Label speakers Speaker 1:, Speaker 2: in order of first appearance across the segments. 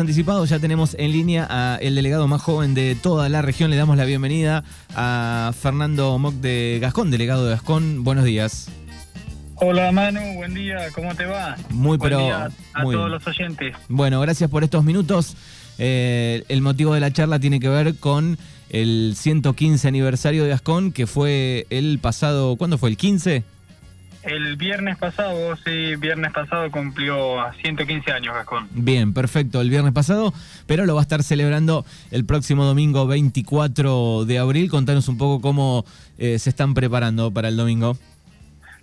Speaker 1: anticipado, ya tenemos en línea al delegado más joven de toda la región. Le damos la bienvenida a Fernando Moc de Gascón, delegado de Gascón. Buenos días.
Speaker 2: Hola Manu, buen día, ¿cómo te va?
Speaker 1: Muy,
Speaker 2: buen
Speaker 1: pero.
Speaker 2: Día a
Speaker 1: muy
Speaker 2: todos los oyentes.
Speaker 1: Bueno, gracias por estos minutos. Eh, el motivo de la charla tiene que ver con el 115 aniversario de Gascón, que fue el pasado. ¿Cuándo fue? ¿El 15?
Speaker 2: El viernes pasado, sí, viernes pasado cumplió 115 años Gascón.
Speaker 1: Bien, perfecto, el viernes pasado, pero lo va a estar celebrando el próximo domingo 24 de abril. Contanos un poco cómo eh, se están preparando para el domingo.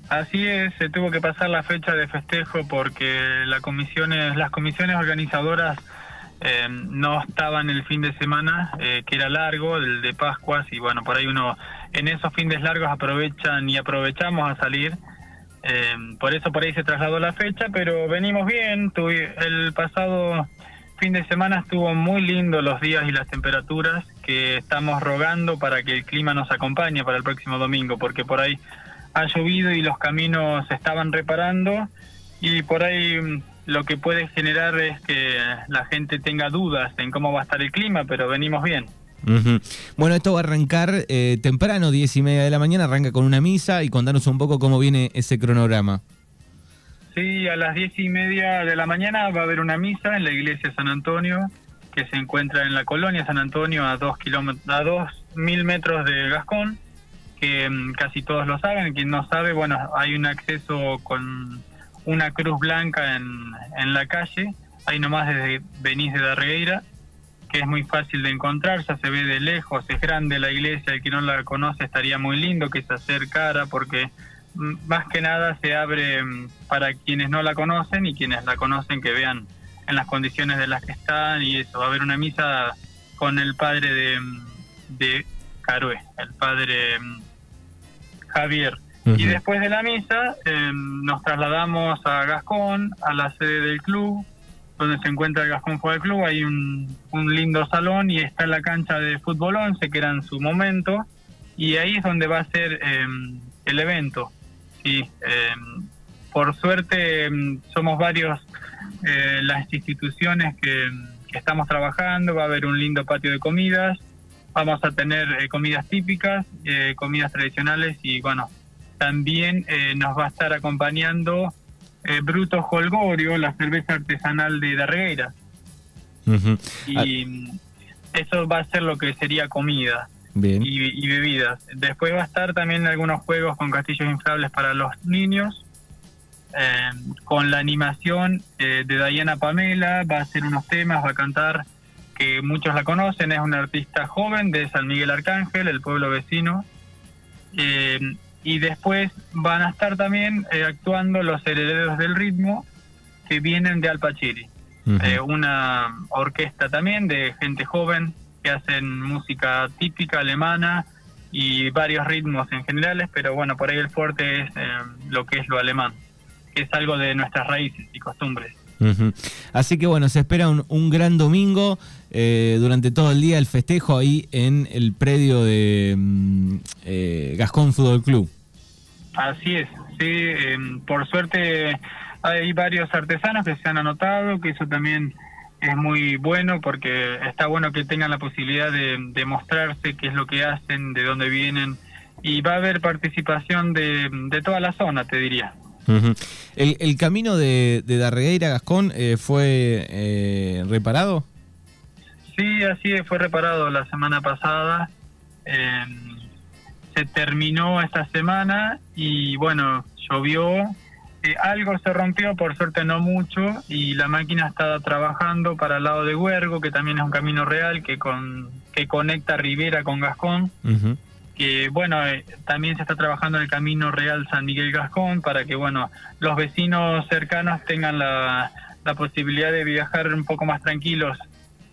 Speaker 2: Así es, se tuvo que pasar la fecha de festejo porque la comisiones, las comisiones organizadoras eh, no estaban el fin de semana, eh, que era largo, el de Pascuas, y bueno, por ahí uno en esos fines largos aprovechan y aprovechamos a salir. Eh, por eso por ahí se trasladó la fecha, pero venimos bien. Tuve, el pasado fin de semana estuvo muy lindo los días y las temperaturas que estamos rogando para que el clima nos acompañe para el próximo domingo, porque por ahí ha llovido y los caminos se estaban reparando y por ahí mm, lo que puede generar es que la gente tenga dudas en cómo va a estar el clima, pero venimos bien.
Speaker 1: Ujú. Bueno, esto va a arrancar eh, temprano, diez y media de la mañana, arranca con una misa y contanos un poco cómo viene ese cronograma.
Speaker 2: Sí, a las diez y media de la mañana va a haber una misa en la iglesia San Antonio, que se encuentra en la colonia San Antonio a dos kilómetros, a dos mil metros de Gascón, que mm, casi todos lo saben. Quien no sabe, bueno, hay un acceso con una cruz blanca en, la calle, ahí nomás desde venís de Darregueira, que es muy fácil de encontrar, ya se ve de lejos, es grande la iglesia, el que no la conoce estaría muy lindo que se acercara porque mm, más que nada se abre mm, para quienes no la conocen y quienes la conocen que vean en las condiciones de las que están y eso, va a haber una misa con el padre de, mm, de Carué, el padre Javier. Y después de la misa eh, nos trasladamos a Gascón, a la sede del club, donde se encuentra el Gascón Fútbol Club. Hay un, lindo salón y está la cancha de fútbol 11, que era en su momento, y ahí es donde va a ser eh, el evento. Sí, eh, por suerte eh, somos varios eh, las instituciones que, que estamos trabajando, va a haber un lindo patio de comidas, vamos a tener eh, comidas típicas, eh, comidas tradicionales y bueno, también eh, nos va a estar acompañando eh, Bruto Holgorio, la cerveza artesanal de.
Speaker 1: Ah,
Speaker 2: Y mm, eso va a ser lo que sería comida
Speaker 1: bien.
Speaker 2: y, y bebidas. Después va a estar también algunos juegos con castillos inflables para los niños. eh, con la animación eh, de Diana Pamela, va a hacer unos temas, va a cantar, que muchos la conocen, es una artista joven de San Miguel Arcángel, el pueblo vecino. Y después van a estar también eh, actuando los herederos del ritmo que vienen de Alpachiri.
Speaker 1: Ujú.
Speaker 2: Eh, una orquesta también de gente joven que hacen música típica alemana y varios ritmos en generales, pero bueno, por ahí el fuerte es eh, lo que es lo alemán, que es algo de nuestras raíces y costumbres.
Speaker 1: Así que bueno, se espera un, un gran domingo eh, durante todo el día el festejo ahí en el predio de mm, eh, Gascón Fútbol Club.
Speaker 2: Así es, sí, eh, por suerte hay varios artesanos que se han anotado, que eso también es muy bueno porque está bueno que tengan la posibilidad de, de mostrarse qué es lo que hacen, de dónde vienen y va a haber participación de, de toda la zona, te diría.
Speaker 1: El, el camino de, de Darregueira a Gascón eh, fue eh, reparado.
Speaker 2: Sí, así fue reparado la semana pasada. eh, se terminó esta semana y bueno, llovió. eh, algo se rompió, por suerte no mucho, y la máquina está trabajando para el lado de Huergo, que también es un camino real que con que conecta Rivera con Gascón. Que bueno, eh, también se está trabajando en el camino real San Miguel Gascón para que bueno, los vecinos cercanos tengan la, la posibilidad de viajar un poco más tranquilos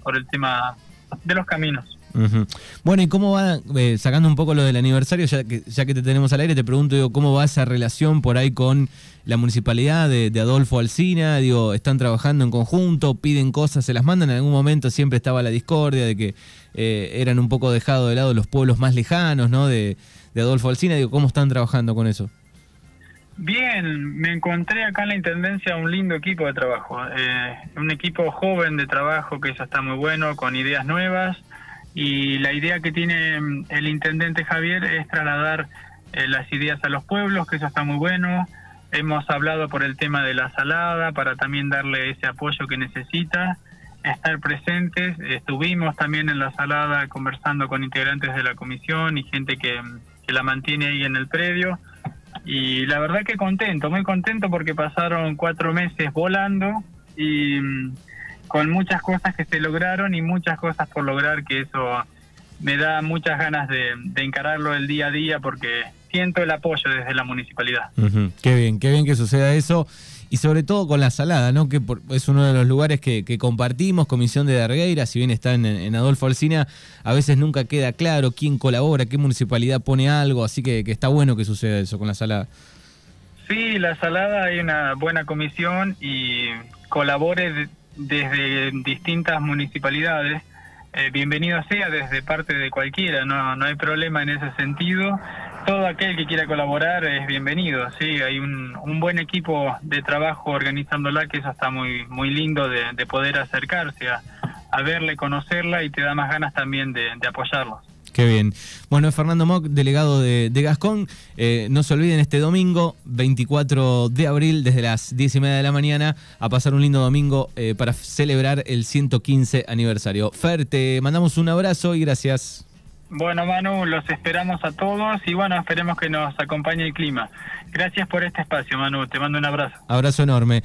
Speaker 2: por el tema de los caminos.
Speaker 1: Ujú. Bueno, ¿y cómo va, eh, sacando un poco lo del aniversario, ya que, ya que te tenemos al aire, te pregunto, digo, ¿cómo va esa relación por ahí con la municipalidad de, de Adolfo Alsina? Digo, ¿están trabajando en conjunto? ¿Piden cosas? ¿Se las mandan? En algún momento siempre estaba la discordia de que eh, eran un poco dejados de lado los pueblos más lejanos, ¿no? De, de Adolfo Alsina. Digo, ¿cómo están trabajando con eso?
Speaker 2: Bien, me encontré acá en la Intendencia un lindo equipo de trabajo, eh, un equipo joven de trabajo que eso está muy bueno, con ideas nuevas y la idea que tiene mm, el Intendente Javier es trasladar eh, las ideas a los pueblos, que eso está muy bueno. Hemos hablado por el tema de la salada para también darle ese apoyo que necesita, estar presentes. Estuvimos también en la salada conversando con integrantes de la comisión y gente que, que la mantiene ahí en el predio y la verdad que contento, muy contento porque pasaron cuatro meses volando y mm, con muchas cosas que se lograron y muchas cosas por lograr que eso me da muchas ganas de, encararlo el día a día porque siento el apoyo desde la municipalidad.
Speaker 1: Qué bien, qué bien que suceda eso y sobre todo con la salada, ¿no? que es uno de los lugares que, compartimos, Comisión de Dargueira, si bien está en, Adolfo Alsina, a veces nunca queda claro quién colabora, qué municipalidad pone algo, así que, está bueno que suceda eso con la salada.
Speaker 2: Sí, la salada hay una buena comisión y colabore desde distintas municipalidades. Eh, bienvenido sea desde parte de cualquiera, no, no hay problema en ese sentido todo aquel que quiera colaborar es bienvenido. Sí, hay un, buen equipo de trabajo organizándola que eso está muy muy lindo de, poder acercarse a, a, verle, conocerla y te da más ganas también de, de apoyarlos.
Speaker 1: Qué bien. Bueno, Fernando Mock, delegado de, Gascón. Eh, no se olviden este domingo, 24 de abril, desde las 10 y media de la mañana, a pasar un lindo domingo eh, para celebrar el 115 aniversario. Fer, te mandamos un abrazo y gracias.
Speaker 2: Bueno, Manu, los esperamos a todos y bueno, esperemos que nos acompañe el clima. Gracias por este espacio, Manu. Te mando un abrazo.
Speaker 1: Abrazo enorme.